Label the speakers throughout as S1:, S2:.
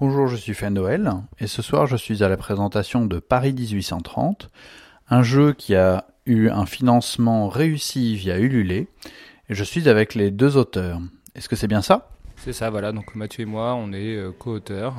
S1: Bonjour, je suis Fan Noël et ce soir je suis à la présentation de Paris 1830, un jeu qui a eu un financement réussi via Ulule je suis avec les deux auteurs. Est-ce que c'est bien ça?
S2: C'est ça, voilà. Donc Mathieu et moi, on est euh, co-auteurs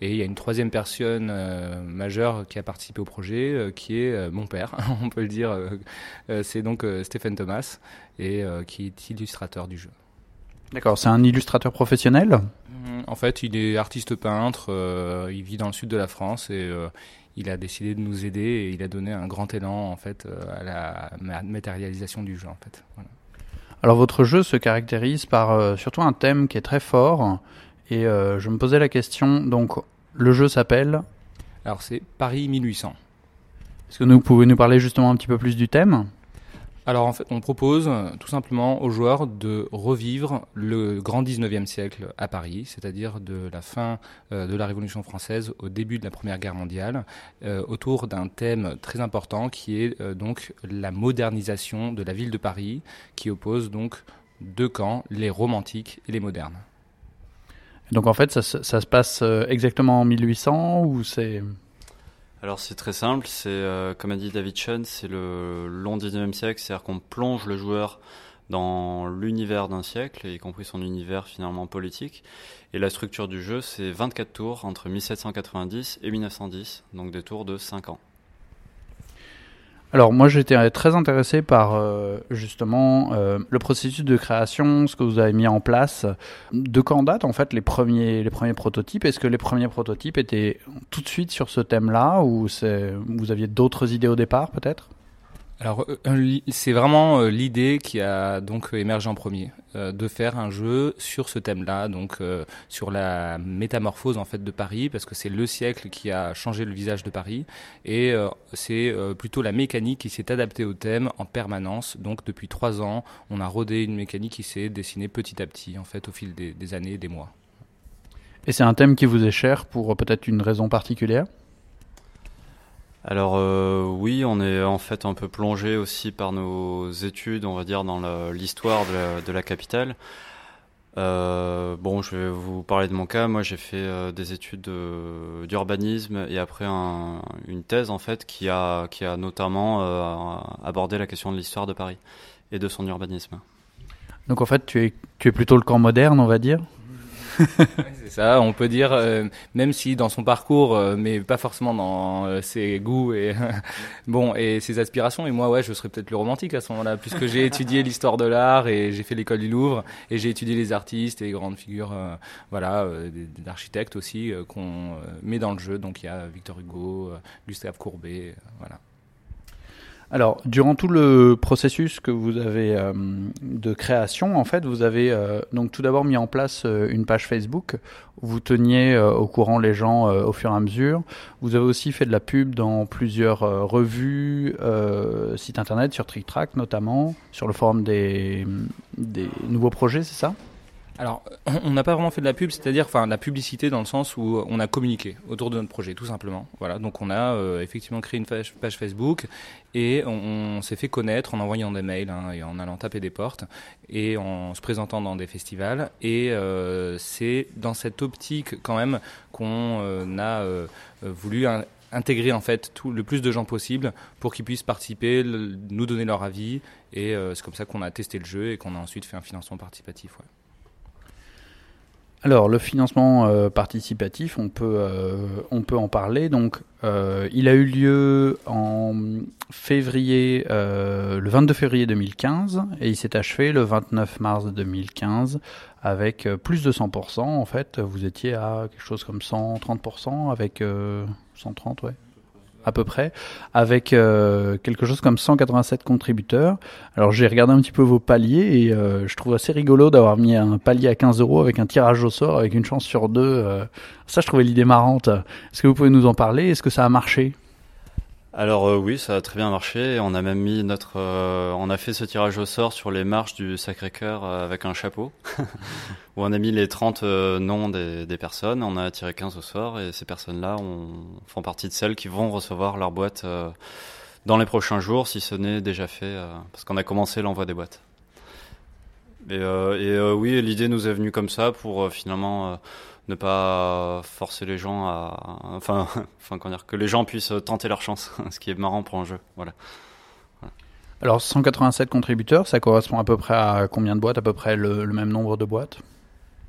S2: et il y a une troisième personne euh, majeure qui a participé au projet, euh, qui est mon père, on peut le dire. c'est donc Stéphane Thomas, et qui est illustrateur du jeu.
S1: D'accord, c'est un illustrateur professionnel?
S2: En fait, il est artiste peintre, il vit dans le sud de la France et il a décidé de nous aider et il a donné un grand élan en fait à la matérialisation du jeu en fait.
S1: Alors votre jeu se caractérise par surtout un thème qui est très fort et euh, je me posais la question, donc le jeu s'appelle?
S2: Alors c'est Paris 1800.
S1: Est-ce que vous pouvez nous parler justement un petit peu plus du thème?
S2: Alors en fait, on propose tout simplement aux joueurs de revivre le grand 19e siècle à Paris, c'est-à-dire de la fin euh, de la Révolution française au début de la Première Guerre mondiale, euh, autour d'un thème très important qui est donc la modernisation de la ville de Paris, qui oppose donc deux camps, les romantiques et les modernes.
S1: Donc en fait, ça, ça se passe euh, exactement en 1800 ou c'est...
S3: Alors c'est très simple, c'est euh, comme a dit David Chen, c'est le long 19e siècle, c'est-à-dire qu'on plonge le joueur dans l'univers d'un siècle, y compris son univers finalement politique. Et la structure du jeu, c'est 24 tours entre 1790 et 1910, donc des tours de 5 ans.
S1: Alors moi j'étais très intéressé par euh, justement euh, le processus de création, ce que vous avez mis en place. De quand date en fait les premiers les premiers prototypes? Est-ce que les premiers prototypes étaient tout de suite sur ce thème-là ou vous aviez d'autres idées au départ peut-être?
S2: Alors, euh, c'est vraiment euh, l'idée qui a donc émergé en premier, euh, de faire un jeu sur ce thème-là, donc sur la métamorphose en fait de Paris, parce que c'est le siècle qui a changé le visage de Paris, et c'est plutôt la mécanique qui s'est adaptée au thème en permanence. Donc, depuis trois ans, on a rodé une mécanique qui s'est dessinée petit à petit, en fait, au fil des, des années et des mois.
S1: Et c'est un thème qui vous est cher pour peut-être une raison particulière?
S3: Alors euh, oui, on est en fait un peu plongé aussi par nos études, on va dire, dans l'histoire de, la capitale. Euh, bon, je vais vous parler de mon cas. Moi, j'ai fait euh, des études d'urbanisme et après une thèse en fait qui a, qui a notamment abordé la question de l'histoire de Paris et de son urbanisme.
S1: Donc en fait, tu es, tu es plutôt le camp moderne, on va dire?
S2: C'est ça, on peut dire, euh, même si dans son parcours, euh, mais pas forcément dans euh, ses goûts et bon et ses aspirations. Et moi, ouais, je serais peut-être le romantique à ce moment-là, puisque j'ai étudié l'histoire de l'art et j'ai fait l'école du Louvre et j'ai étudié les artistes et les grandes figures, voilà, d'architectes aussi qu'on met dans le jeu. Donc il y a Victor Hugo, Gustave Courbet, voilà.
S1: Alors, durant tout le processus que vous avez euh, de création, en fait, vous avez euh, donc tout d'abord mis en place euh, une page Facebook. Vous teniez au courant les gens au fur et à mesure. Vous avez aussi fait de la pub dans plusieurs revues, sites internet, sur TrickTrack notamment, sur le forum des, des nouveaux projets, c'est ça?
S2: Alors, on n'a pas vraiment fait de la pub, c'est-à-dire, enfin, la publicité dans le sens où on a communiqué autour de notre projet, tout simplement. Voilà, donc on a euh, effectivement créé une page, Facebook et on, s'est fait connaître en envoyant des mails hein, et en allant taper des portes et en se présentant dans des festivals. Et euh, c'est dans cette optique quand même qu'on euh, a voulu intégrer en fait le plus de gens possible pour qu'ils puissent participer, nous donner leur avis. Et c'est comme ça qu'on a testé le jeu et qu'on a ensuite fait un financement participatif.
S1: Alors le financement euh, participatif, on peut, euh, on peut en parler. Donc euh, il a eu lieu en février, le 22 février 2015 et il s'est achevé le 29 mars 2015 avec plus de 100%. En fait, vous étiez à quelque chose comme 130% avec 130, ouais à peu près, avec euh, quelque chose comme 187 contributeurs. Alors j'ai regardé un petit peu vos paliers et euh, je trouve assez rigolo d'avoir mis un palier à 15 euros avec un tirage au sort avec une chance sur deux. Euh. ça, je trouvais l'idée marrante. Est-ce que vous pouvez nous en parler? Est-ce que ça a marché?
S3: Alors euh, oui, ça a très bien marché. On a même mis notre, euh, on a fait ce tirage au sort sur les marches du Sacré-Cœur euh, avec un chapeau, où on a mis les 30 noms des, des, personnes. On a tiré 15 au sort et ces personnes-là font partie de celles qui vont recevoir leur boîte dans les prochains jours, si ce n'est déjà fait, parce qu'on a commencé l'envoi des boîtes. Et, et oui, l'idée nous est venue comme ça pour finalement ne pas forcer les gens à, enfin, enfin, comment dire, que les gens puissent tenter leur chance, ce qui est marrant pour un jeu. Voilà.
S1: Alors 187 contributeurs, ça correspond à peu près à combien de boîtes À peu près le même nombre de boîtes?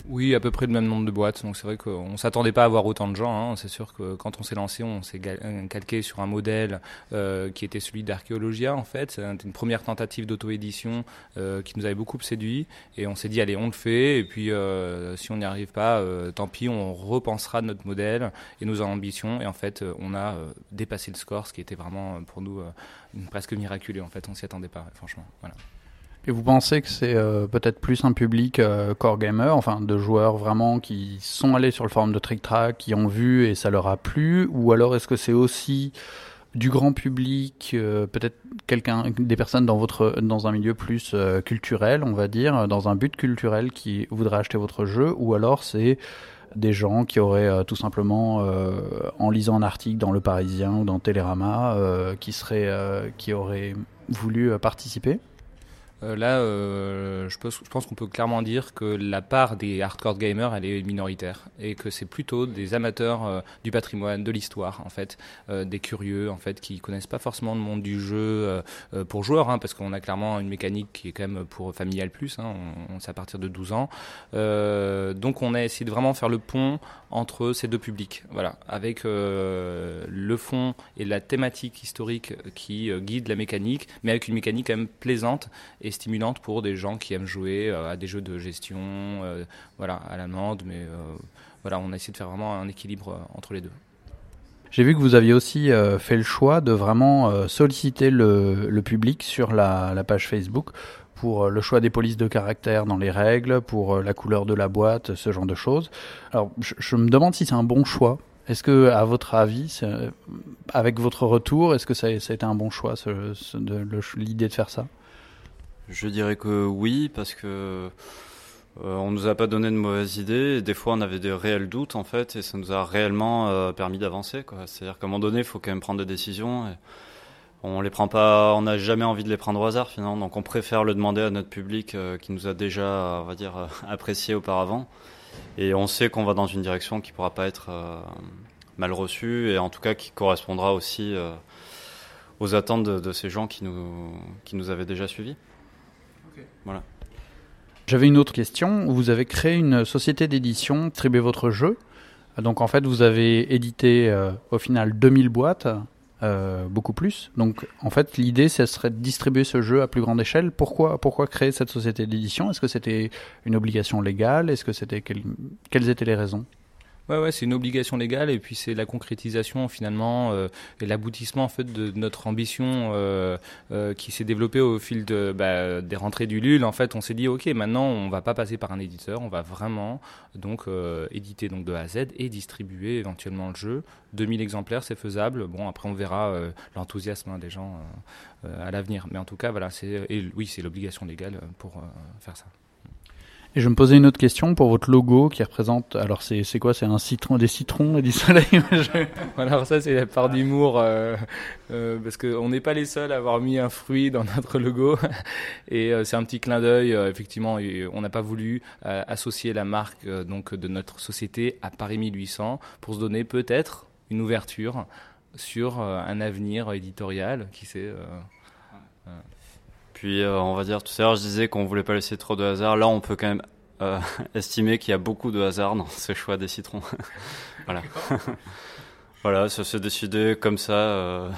S2: Oui, à peu près le même nombre de boîtes. Donc c'est vrai qu'on s'attendait pas à avoir autant de gens. Hein. C'est sûr que quand on s'est lancé, on s'est euh, calqué sur un modèle euh, qui était celui d'Archéologia en fait. C'était une première tentative d'auto-édition euh, qui nous avait beaucoup séduit. Et on s'est dit allez, on le fait. Et puis si on n'y arrive pas, tant pis, on repensera notre modèle et nos ambitions. Et en fait, on a dépassé le score, ce qui était vraiment pour nous presque miraculeux. En fait, on s'y attendait pas, franchement. Voilà.
S1: Et vous pensez que c'est euh, peut-être plus un public euh, core gamer, enfin de joueurs vraiment qui sont allés sur le forum de Trick Track, qui ont vu et ça leur a plu, ou alors est-ce que c'est aussi du grand public, euh, peut-être quelqu'un, des personnes dans votre dans un milieu plus culturel, on va dire, dans un but culturel qui voudrait acheter votre jeu, ou alors c'est des gens qui auraient tout simplement, en lisant un article dans Le Parisien ou dans Télérama, qui seraient, qui auraient voulu participer?
S2: Euh, là, euh, je pense, qu'on peut clairement dire que la part des hardcore gamers, elle est minoritaire et que c'est plutôt des amateurs euh, du patrimoine, de l'histoire, en fait, des curieux, en fait, qui connaissent pas forcément le monde du jeu pour joueurs, hein, parce qu'on a clairement une mécanique qui est quand même pour familial plus, hein, on, c'est à partir de 12 ans. donc, on a essayé de vraiment faire le pont entre ces deux publics, voilà, avec le fond et la thématique historique qui guide la mécanique, mais avec une mécanique quand même plaisante et stimulante pour des gens qui aiment jouer euh, à des jeux de gestion, euh, voilà, à l'amende, mais euh, voilà, on a essayé de faire vraiment un équilibre entre les deux.
S1: J'ai vu que vous aviez aussi fait le choix de vraiment solliciter le, public sur la, page Facebook pour le choix des polices de caractère dans les règles, pour la couleur de la boîte, ce genre de choses. Alors, je, me demande si c'est un bon choix. Est-ce que, à votre avis, avec votre retour, est-ce que ça, a été un bon choix, l'idée de faire ça?
S3: Je dirais que oui, parce que euh, on nous a pas donné de mauvaises idées. Des fois, on avait des réels doutes en fait, et ça nous a réellement euh, permis d'avancer. C'est-à-dire qu'à un moment donné, il faut quand même prendre des décisions. On les prend pas, on n'a jamais envie de les prendre au hasard finalement. Donc, on préfère le demander à notre public euh, qui nous a déjà, on va dire, apprécié auparavant. Et on sait qu'on va dans une direction qui pourra pas être mal reçue, et en tout cas qui correspondra aussi aux attentes de, de, ces gens qui nous, qui nous avaient déjà suivis. Voilà.
S1: J'avais une autre question. Vous avez créé une société d'édition, distribué votre jeu. Donc en fait, vous avez édité euh, au final 2000 boîtes, euh, beaucoup plus. Donc en fait, l'idée, ce serait de distribuer ce jeu à plus grande échelle. Pourquoi, pourquoi créer cette société d'édition? Est-ce que c'était une obligation légale? Est-ce que c'était quelles étaient les raisons?
S2: Ouais, ouais, c'est une obligation légale et puis c'est la concrétisation finalement euh, et l'aboutissement en fait de notre ambition euh, euh, qui s'est développée au fil bah, des rentrées du LUL. En fait, on s'est dit ok, maintenant on va pas passer par un éditeur, on va vraiment donc éditer donc de A à Z et distribuer éventuellement le jeu. 2000 exemplaires, c'est faisable. Bon, après on verra l'enthousiasme hein, des gens à l'avenir, mais en tout cas voilà, c'est oui, c'est l'obligation légale pour faire ça.
S1: Et je me posais une autre question pour votre logo qui représente. Alors c'est c'est quoi? C'est un citron, des citrons et du soleil?
S2: alors ça c'est la part d'humour euh, euh, parce qu'on n'est pas les seuls à avoir mis un fruit dans notre logo et euh, c'est un petit clin d'œil. Euh, effectivement, on n'a pas voulu euh, associer la marque donc de notre société à Paris 1800 pour se donner peut-être une ouverture sur un avenir éditorial qui sait.
S3: Puis euh, on va dire tout à l'heure je disais qu'on voulait pas laisser trop de hasard. Là on peut quand même euh, estimer qu'il y a beaucoup de hasard dans ce choix des citrons. voilà. voilà, ça s'est décidé comme ça. Euh...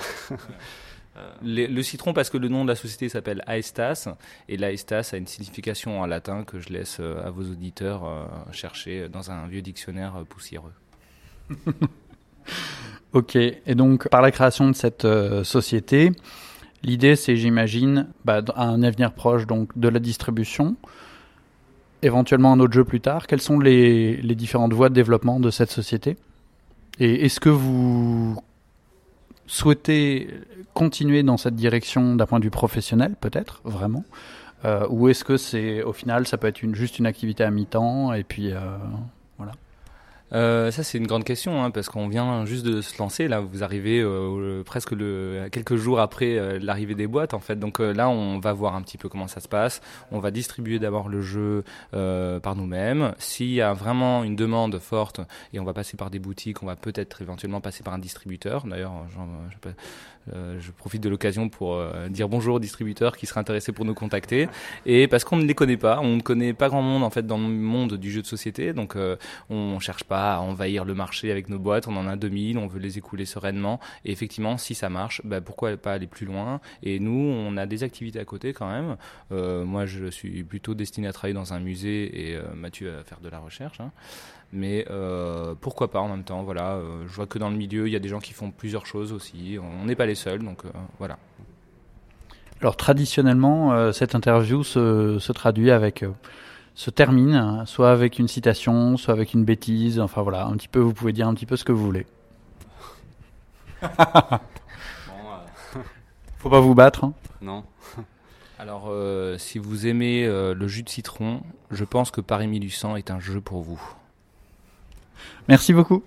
S2: le citron parce que le nom de la société s'appelle Aestas et l'Aestas a une signification en latin que je laisse à vos auditeurs chercher dans un vieux dictionnaire poussiéreux.
S1: ok, et donc par la création de cette société, L'idée, c'est, j'imagine, bah, un avenir proche donc de la distribution, éventuellement un autre jeu plus tard. Quelles sont les, les différentes voies de développement de cette société? Et est-ce que vous souhaitez continuer dans cette direction d'un point de vue professionnel, peut-être, vraiment? Euh, Ou est-ce que c'est, au final, ça peut être juste une activité à mi-temps et puis euh, voilà
S2: euh, Ça, c'est une grande question, hein, parce qu'on vient juste de se lancer. Là, vous arrivez euh, presque le, quelques jours après euh, l'arrivée des boîtes, en fait. Donc euh, là, on va voir un petit peu comment ça se passe. On va distribuer d'abord le jeu par nous-mêmes. S'il y a vraiment une demande forte, et on va passer par des boutiques, on va peut-être éventuellement passer par un distributeur. D'ailleurs, euh, je profite de l'occasion pour euh, dire bonjour aux distributeurs qui seraient intéressés pour nous contacter. Et parce qu'on ne les connaît pas, on ne connaît pas grand monde en fait dans le monde du jeu de société, donc euh, on cherche pas à envahir le marché avec nos boîtes. On en a 2000, on veut les écouler sereinement. Et effectivement, si ça marche, bah, pourquoi pas aller plus loin? Et nous, on a des activités à côté quand même. moi, je suis plutôt destiné à travailler dans un musée et Mathieu à faire de la recherche. Hein. Mais euh, pourquoi pas en même temps Voilà, euh, je vois que dans le milieu, il y a des gens qui font plusieurs choses aussi. On n'est pas les seuls, donc euh, voilà.
S1: Alors traditionnellement, cette interview se traduit avec, se termine, soit avec une citation, soit avec une bêtise. Enfin voilà, un petit peu. Vous pouvez dire un petit peu ce que vous voulez. Faut pas vous battre. Hein.
S3: Non.
S2: Alors, si vous aimez le jus de citron, je pense que Paris 1800 est un jeu pour vous.
S1: Merci beaucoup.